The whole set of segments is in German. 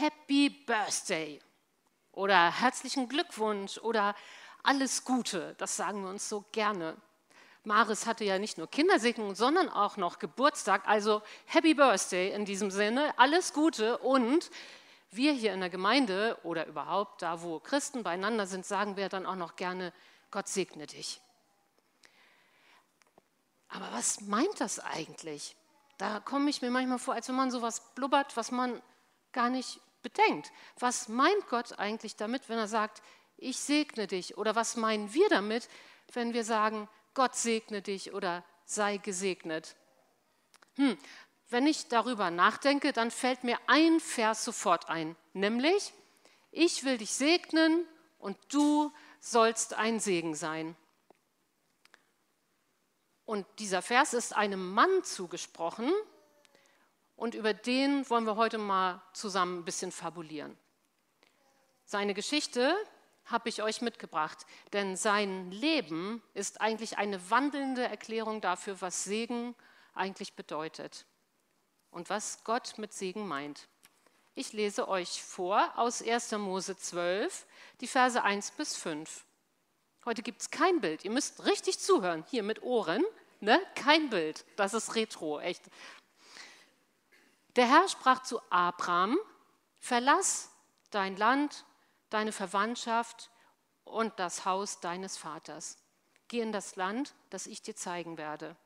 Happy Birthday oder herzlichen Glückwunsch oder alles Gute. Das sagen wir uns so gerne. Maris hatte ja nicht nur Kindersegnung, sondern auch noch Geburtstag. Also Happy Birthday in diesem Sinne, alles Gute. Und wir hier in der Gemeinde oder überhaupt da, wo Christen beieinander sind, sagen wir dann auch noch gerne, Gott segne dich. Aber was meint das eigentlich? Da komme ich mir manchmal vor, als wenn man sowas blubbert, was man gar nicht bedenkt. Was meint Gott eigentlich damit, wenn er sagt, ich segne dich? Oder was meinen wir damit, wenn wir sagen, Gott segne dich oder sei gesegnet? Hm, wenn ich darüber nachdenke, dann fällt mir ein Vers sofort ein, nämlich, ich will dich segnen und du sollst ein Segen sein. Und dieser Vers ist einem Mann zugesprochen und über den wollen wir heute mal zusammen ein bisschen fabulieren. Seine Geschichte habe ich euch mitgebracht, denn sein Leben ist eigentlich eine wandelnde Erklärung dafür, was Segen eigentlich bedeutet und was Gott mit Segen meint. Ich lese euch vor aus 1. Mose 12, die Verse 1 bis 5. Heute gibt es kein Bild. Ihr müsst richtig zuhören, hier mit Ohren. Ne? Kein Bild. Das ist Retro, echt. Der Herr sprach zu Abraham: Verlass dein Land, deine Verwandtschaft und das Haus deines Vaters. Geh in das Land, das ich dir zeigen werde.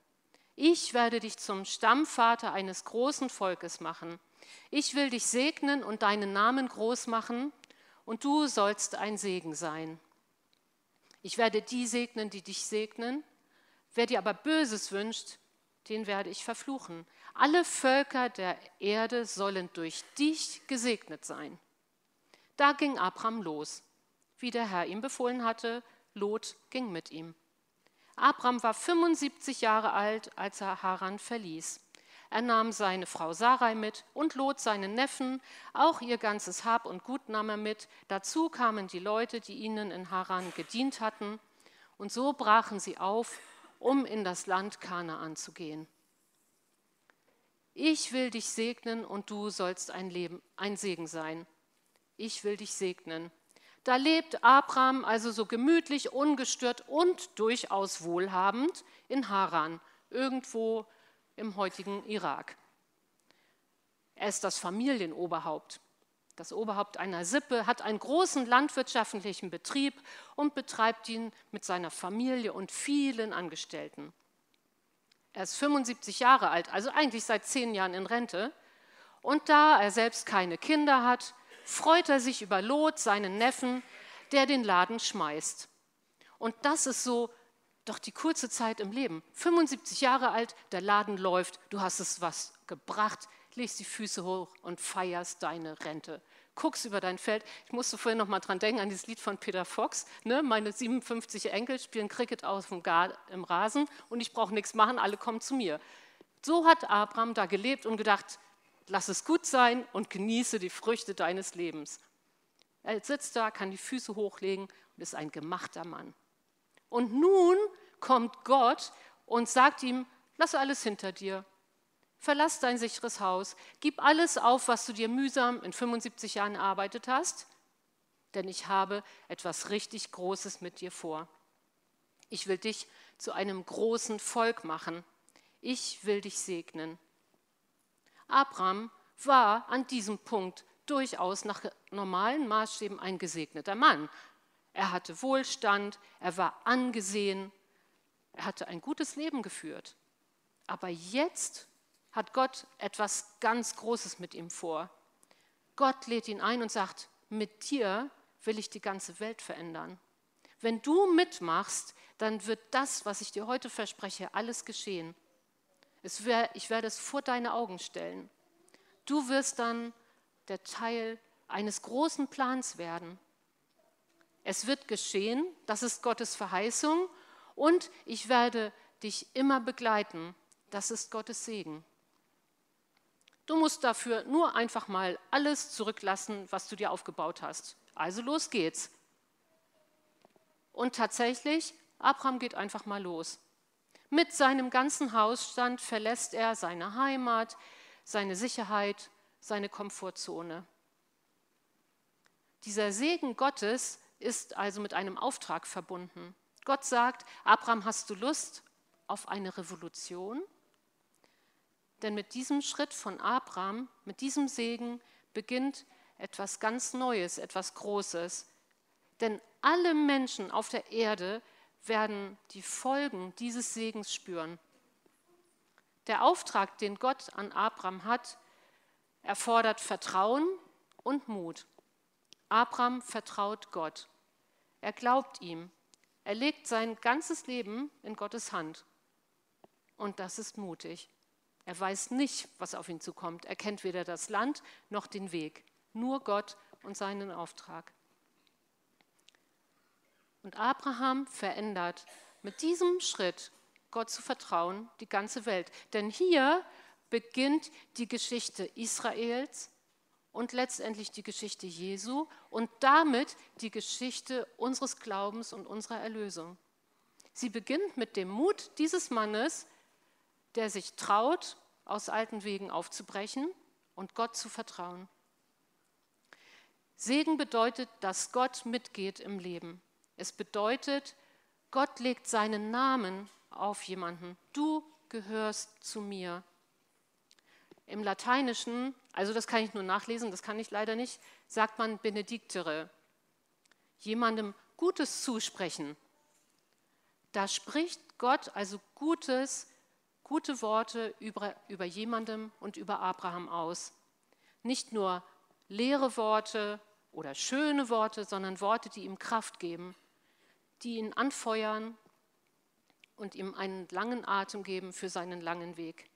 Ich werde dich zum Stammvater eines großen Volkes machen. Ich will dich segnen und deinen Namen groß machen, und du sollst ein Segen sein. Ich werde die segnen, die dich segnen. Wer dir aber Böses wünscht, den werde ich verfluchen. Alle Völker der Erde sollen durch dich gesegnet sein. Da ging Abraham los, wie der Herr ihm befohlen hatte. Lot ging mit ihm. Abraham war 75 Jahre alt, als er Haran verließ. Er nahm seine Frau Sarai mit und Lot seinen Neffen, auch ihr ganzes Hab und Gut nahm er mit. Dazu kamen die Leute, die ihnen in Haran gedient hatten. Und so brachen sie auf, um in das Land Kanaan zu gehen. Ich will dich segnen und du sollst ein, Leben, ein Segen sein. Ich will dich segnen. Da lebt Abraham also so gemütlich, ungestört und durchaus wohlhabend in Haran, irgendwo im heutigen Irak. Er ist das Familienoberhaupt. Das Oberhaupt einer Sippe hat einen großen landwirtschaftlichen Betrieb und betreibt ihn mit seiner Familie und vielen Angestellten. Er ist 75 Jahre alt, also eigentlich seit zehn Jahren in Rente. Und da er selbst keine Kinder hat, freut er sich über Lot, seinen Neffen, der den Laden schmeißt. Und das ist so doch die kurze Zeit im Leben. 75 Jahre alt, der Laden läuft, du hast es was gebracht, legst die Füße hoch und feierst deine Rente. Guckst über dein Feld. Ich musste vorhin noch mal dran denken an dieses Lied von Peter Fox. Ne? Meine 57 Enkel spielen Cricket aus dem Gar im Rasen und ich brauche nichts machen, alle kommen zu mir. So hat Abraham da gelebt und gedacht, lass es gut sein und genieße die Früchte deines Lebens. Er sitzt da, kann die Füße hochlegen und ist ein gemachter Mann. Und nun kommt Gott und sagt ihm, lass alles hinter dir. Verlass dein sicheres Haus. Gib alles auf, was du dir mühsam in 75 Jahren erarbeitet hast, denn ich habe etwas richtig Großes mit dir vor. Ich will dich zu einem großen Volk machen. Ich will dich segnen. Abraham war an diesem Punkt durchaus nach normalen Maßstäben ein gesegneter Mann. Er hatte Wohlstand, er war angesehen, er hatte ein gutes Leben geführt. Aber jetzt hat Gott etwas ganz Großes mit ihm vor. Gott lädt ihn ein und sagt, mit dir will ich die ganze Welt verändern. Wenn du mitmachst, dann wird das, was ich dir heute verspreche, alles geschehen. Wär, ich werde es vor deine Augen stellen. Du wirst dann der Teil eines großen Plans werden. Es wird geschehen, das ist Gottes Verheißung, und ich werde dich immer begleiten, das ist Gottes Segen. Du musst dafür nur einfach mal alles zurücklassen, was du dir aufgebaut hast. Also los geht's. Und tatsächlich, Abraham geht einfach mal los. Mit seinem ganzen Hausstand verlässt er seine Heimat, seine Sicherheit, seine Komfortzone. Dieser Segen Gottes ist also mit einem Auftrag verbunden. Gott sagt, Abraham, hast du Lust auf eine Revolution? Denn mit diesem Schritt von Abraham, mit diesem Segen beginnt etwas ganz Neues, etwas Großes. Denn alle Menschen auf der Erde werden die Folgen dieses Segens spüren. Der Auftrag, den Gott an Abraham hat, erfordert Vertrauen und Mut. Abraham vertraut Gott. Er glaubt ihm. Er legt sein ganzes Leben in Gottes Hand. Und das ist mutig. Er weiß nicht, was auf ihn zukommt. Er kennt weder das Land noch den Weg. Nur Gott und seinen Auftrag. Und Abraham verändert mit diesem Schritt, Gott zu vertrauen, die ganze Welt. Denn hier beginnt die Geschichte Israels und letztendlich die Geschichte Jesu und damit die Geschichte unseres Glaubens und unserer Erlösung. Sie beginnt mit dem Mut dieses Mannes, der sich traut, aus alten Wegen aufzubrechen und Gott zu vertrauen. Segen bedeutet, dass Gott mitgeht im Leben. Es bedeutet, Gott legt seinen Namen auf jemanden. Du gehörst zu mir. Im Lateinischen, also das kann ich nur nachlesen, das kann ich leider nicht, sagt man benediktere. Jemandem Gutes zusprechen. Da spricht Gott also Gutes, gute Worte über, über jemandem und über Abraham aus. Nicht nur leere Worte oder schöne Worte, sondern Worte, die ihm Kraft geben, die ihn anfeuern und ihm einen langen Atem geben für seinen langen Weg.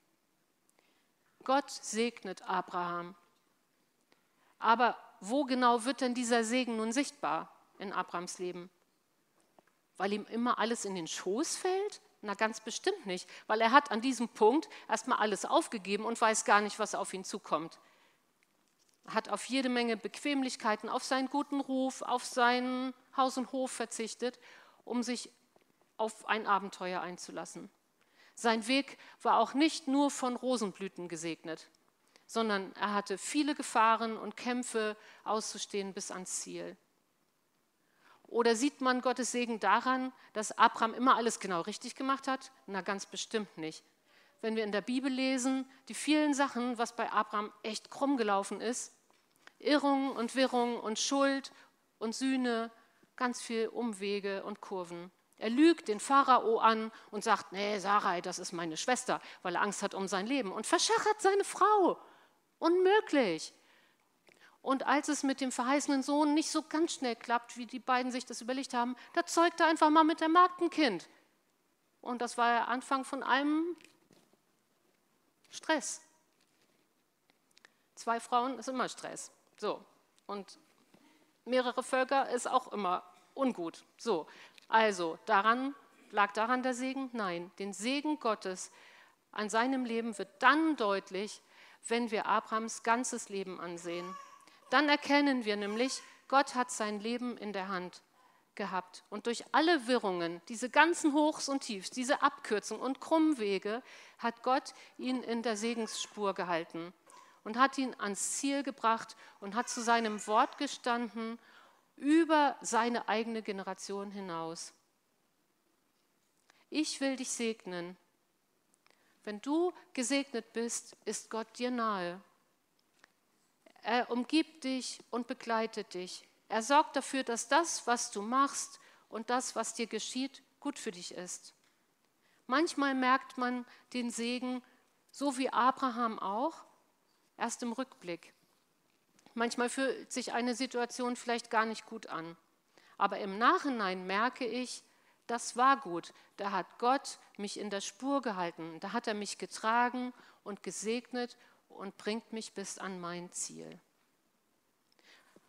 Gott segnet Abraham. Aber wo genau wird denn dieser Segen nun sichtbar in Abrahams Leben? Weil ihm immer alles in den Schoß fällt? Na ganz bestimmt nicht, weil er hat an diesem Punkt erstmal alles aufgegeben und weiß gar nicht, was auf ihn zukommt. Er hat auf jede Menge Bequemlichkeiten, auf seinen guten Ruf, auf sein Haus und Hof verzichtet, um sich auf ein Abenteuer einzulassen. Sein Weg war auch nicht nur von Rosenblüten gesegnet, sondern er hatte viele Gefahren und Kämpfe auszustehen bis ans Ziel. Oder sieht man Gottes Segen daran, dass Abraham immer alles genau richtig gemacht hat? Na, ganz bestimmt nicht. Wenn wir in der Bibel lesen, die vielen Sachen, was bei Abraham echt krumm gelaufen ist, Irrungen und Wirrungen und Schuld und Sühne, ganz viel Umwege und Kurven. Er lügt den Pharao an und sagt, nee, Sarai, das ist meine Schwester, weil er Angst hat um sein Leben und verschachert seine Frau. Unmöglich. Und als es mit dem verheißenen Sohn nicht so ganz schnell klappt, wie die beiden sich das überlegt haben, da zeugt er einfach mal mit der Magd ein Kind. Und das war der Anfang von einem Stress. Zwei Frauen ist immer Stress. So. Und mehrere Völker ist auch immer ungut. So. Also, daran lag daran der Segen? Nein, den Segen Gottes an seinem Leben wird dann deutlich, wenn wir Abrahams ganzes Leben ansehen. Dann erkennen wir nämlich, Gott hat sein Leben in der Hand gehabt. Und durch alle Wirrungen, diese ganzen Hochs und Tiefs, diese Abkürzungen und Krummwege, hat Gott ihn in der Segensspur gehalten und hat ihn ans Ziel gebracht und hat zu seinem Wort gestanden über seine eigene Generation hinaus. Ich will dich segnen. Wenn du gesegnet bist, ist Gott dir nahe. Er umgibt dich und begleitet dich. Er sorgt dafür, dass das, was du machst und das, was dir geschieht, gut für dich ist. Manchmal merkt man den Segen, so wie Abraham auch, erst im Rückblick. Manchmal fühlt sich eine Situation vielleicht gar nicht gut an. Aber im Nachhinein merke ich, das war gut. Da hat Gott mich in der Spur gehalten. Da hat er mich getragen und gesegnet und bringt mich bis an mein Ziel.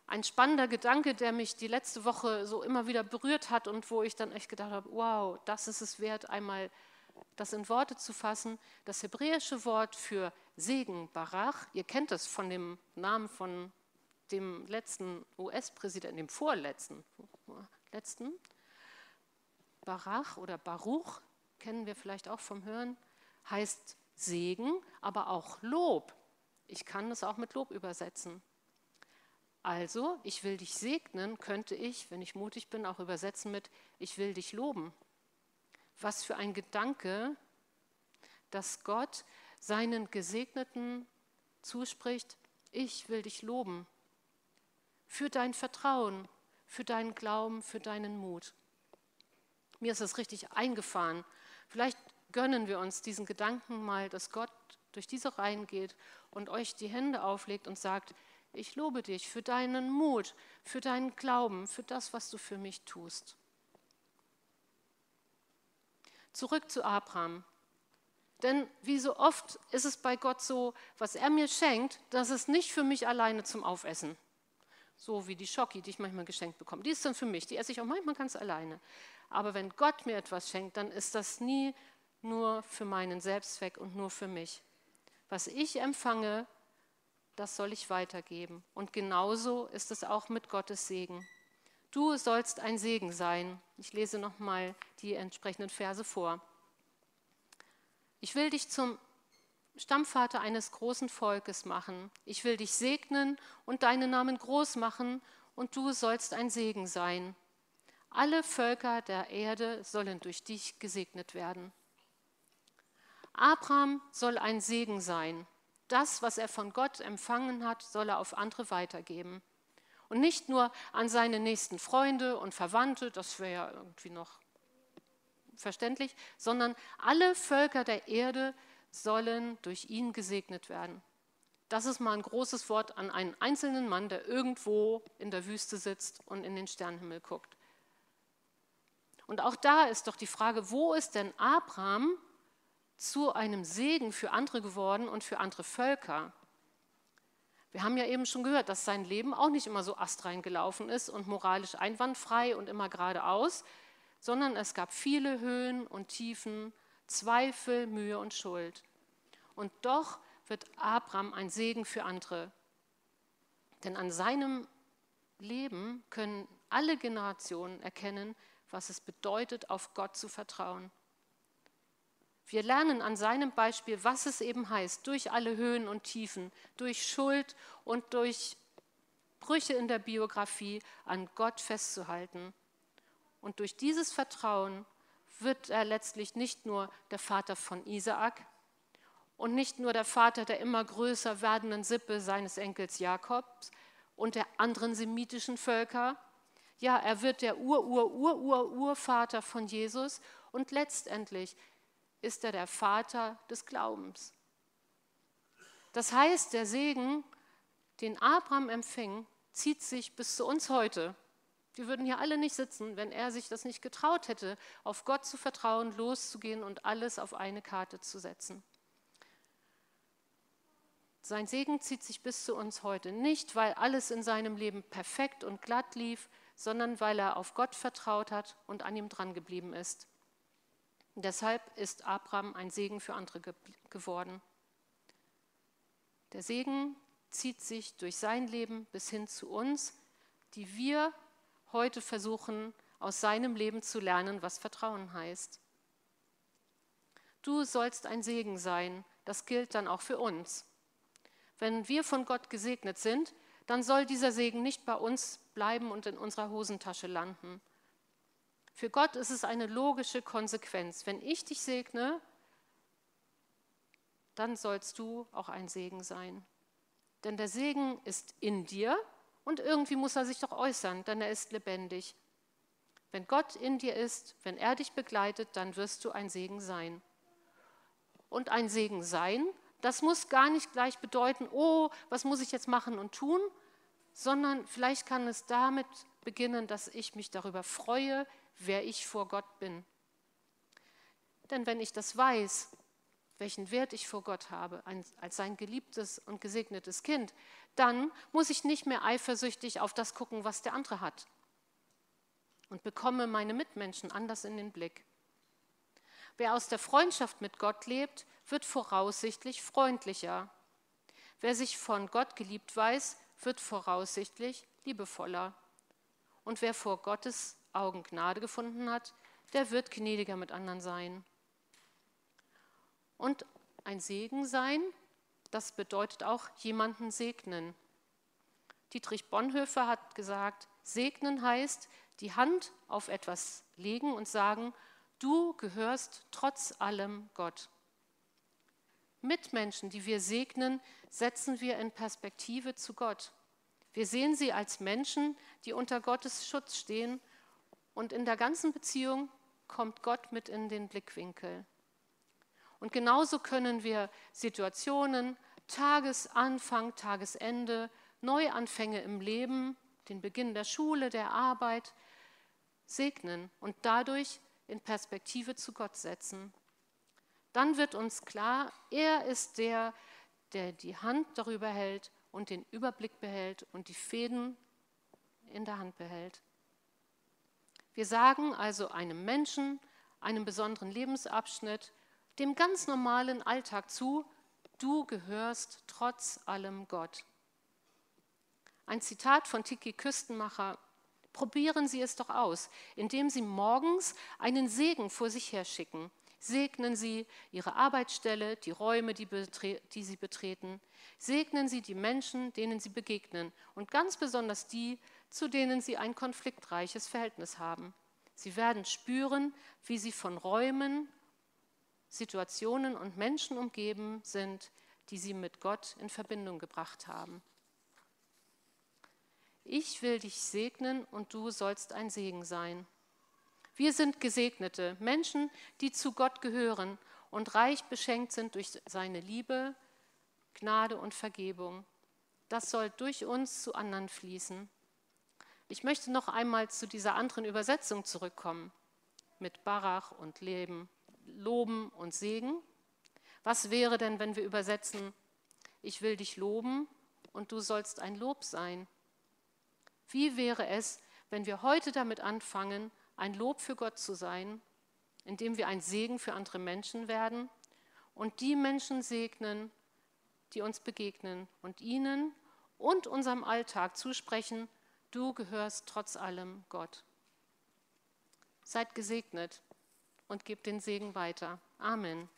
Ein spannender Gedanke, der mich die letzte Woche so immer wieder berührt hat und wo ich dann echt gedacht habe, wow, das ist es wert, einmal das in Worte zu fassen. Das hebräische Wort für Segen, Barach, ihr kennt das von dem Namen von dem letzten US-Präsidenten, dem vorletzten, letzten, Barach oder Baruch, kennen wir vielleicht auch vom Hören, heißt Segen, aber auch Lob. Ich kann es auch mit Lob übersetzen. Also, ich will dich segnen, könnte ich, wenn ich mutig bin, auch übersetzen mit, ich will dich loben. Was für ein Gedanke, dass Gott seinen Gesegneten zuspricht, ich will dich loben. Für dein Vertrauen, für deinen Glauben, für deinen Mut. Mir ist das richtig eingefahren. Vielleicht gönnen wir uns diesen Gedanken mal, dass Gott durch diese Reihen geht und euch die Hände auflegt und sagt, ich lobe dich für deinen Mut, für deinen Glauben, für das, was du für mich tust. Zurück zu Abraham. Denn wie so oft ist es bei Gott so, was er mir schenkt, das ist nicht für mich alleine zum Aufessen. So wie die Schocki, die ich manchmal geschenkt bekomme. Die ist dann für mich, die esse ich auch manchmal ganz alleine. Aber wenn Gott mir etwas schenkt, dann ist das nie nur für meinen Selbstzweck und nur für mich. Was ich empfange, das soll ich weitergeben. Und genauso ist es auch mit Gottes Segen. Du sollst ein Segen sein. Ich lese nochmal die entsprechenden Verse vor. Ich will dich zum Stammvater eines großen Volkes machen. Ich will dich segnen und deinen Namen groß machen, und du sollst ein Segen sein. Alle Völker der Erde sollen durch dich gesegnet werden. Abraham soll ein Segen sein. Das, was er von Gott empfangen hat, soll er auf andere weitergeben. Und nicht nur an seine nächsten Freunde und Verwandte, das wäre ja irgendwie noch verständlich, sondern alle Völker der Erde sollen durch ihn gesegnet werden. Das ist mal ein großes Wort an einen einzelnen Mann, der irgendwo in der Wüste sitzt und in den Sternenhimmel guckt. Und auch da ist doch die Frage, wo ist denn Abraham zu einem Segen für andere geworden und für andere Völker? Wir haben ja eben schon gehört, dass sein Leben auch nicht immer so astrein gelaufen ist und moralisch einwandfrei und immer geradeaus, sondern es gab viele Höhen und Tiefen, Zweifel, Mühe und Schuld. Und doch wird Abraham ein Segen für andere. Denn an seinem Leben können alle Generationen erkennen, was es bedeutet, auf Gott zu vertrauen. Wir lernen an seinem Beispiel, was es eben heißt, durch alle Höhen und Tiefen, durch Schuld und durch Brüche in der Biografie an Gott festzuhalten und durch dieses Vertrauen wird er letztlich nicht nur der Vater von Isaak und nicht nur der Vater der immer größer werdenden Sippe seines Enkels Jakobs und der anderen semitischen Völker. Ja, er wird der Ur-Ur-Ur-Ur-Urvater von Jesus und letztendlich ist er der Vater des Glaubens. Das heißt, der Segen, den Abraham empfing, zieht sich bis zu uns heute. Wir würden hier alle nicht sitzen, wenn er sich das nicht getraut hätte, auf Gott zu vertrauen, loszugehen und alles auf eine Karte zu setzen. Sein Segen zieht sich bis zu uns heute nicht, weil alles in seinem Leben perfekt und glatt lief, sondern weil er auf Gott vertraut hat und an ihm dran geblieben ist. Deshalb ist Abraham ein Segen für andere ge geworden. Der Segen zieht sich durch sein Leben bis hin zu uns, die wir heute versuchen, aus seinem Leben zu lernen, was Vertrauen heißt. Du sollst ein Segen sein, das gilt dann auch für uns. Wenn wir von Gott gesegnet sind, dann soll dieser Segen nicht bei uns bleiben und in unserer Hosentasche landen. Für Gott ist es eine logische Konsequenz. Wenn ich dich segne, dann sollst du auch ein Segen sein. Denn der Segen ist in dir und irgendwie muss er sich doch äußern, denn er ist lebendig. Wenn Gott in dir ist, wenn er dich begleitet, dann wirst du ein Segen sein. Und ein Segen sein, das muss gar nicht gleich bedeuten, oh, was muss ich jetzt machen und tun, sondern vielleicht kann es damit beginnen, dass ich mich darüber freue, wer ich vor Gott bin. Denn wenn ich das weiß, welchen Wert ich vor Gott habe, als sein geliebtes und gesegnetes Kind, dann muss ich nicht mehr eifersüchtig auf das gucken, was der andere hat und bekomme meine Mitmenschen anders in den Blick. Wer aus der Freundschaft mit Gott lebt, wird voraussichtlich freundlicher. Wer sich von Gott geliebt weiß, wird voraussichtlich liebevoller. Und wer vor Gottes Augen Gnade gefunden hat, der wird gnädiger mit anderen sein. Und ein Segen sein das bedeutet auch jemanden segnen. Dietrich Bonhoeffer hat gesagt, segnen heißt, die Hand auf etwas legen und sagen, du gehörst trotz allem Gott. Mitmenschen, die wir segnen, setzen wir in Perspektive zu Gott. Wir sehen sie als Menschen, die unter Gottes Schutz stehen und in der ganzen Beziehung kommt Gott mit in den Blickwinkel. Und genauso können wir Situationen, Tagesanfang, Tagesende, Neuanfänge im Leben, den Beginn der Schule, der Arbeit segnen und dadurch in Perspektive zu Gott setzen. Dann wird uns klar, er ist der, der die Hand darüber hält und den Überblick behält und die Fäden in der Hand behält. Wir sagen also einem Menschen, einem besonderen Lebensabschnitt, dem ganz normalen Alltag zu, du gehörst trotz allem Gott. Ein Zitat von Tiki Küstenmacher, probieren Sie es doch aus, indem Sie morgens einen Segen vor sich herschicken. Segnen Sie Ihre Arbeitsstelle, die Räume, die, die, Sie betreten. Segnen Sie die Menschen, denen Sie begegnen und ganz besonders die, zu denen Sie ein konfliktreiches Verhältnis haben. Sie werden spüren, wie Sie von Räumen, Situationen und Menschen umgeben sind, die Sie mit Gott in Verbindung gebracht haben. Ich will dich segnen und du sollst ein Segen sein. Wir sind Gesegnete, Menschen, die zu Gott gehören und reich beschenkt sind durch seine Liebe, Gnade und Vergebung. Das soll durch uns zu anderen fließen. Ich möchte noch einmal zu dieser anderen Übersetzung zurückkommen mit Barach und Leben, Loben und Segen. Was wäre denn, wenn wir übersetzen, ich will dich loben und du sollst ein Lob sein? Wie wäre es, wenn wir heute damit anfangen, ein Lob für Gott zu sein, indem wir ein Segen für andere Menschen werden und die Menschen segnen, die uns begegnen und ihnen und unserem Alltag zusprechen, du gehörst trotz allem Gott. Seid gesegnet und gebt den Segen weiter. Amen.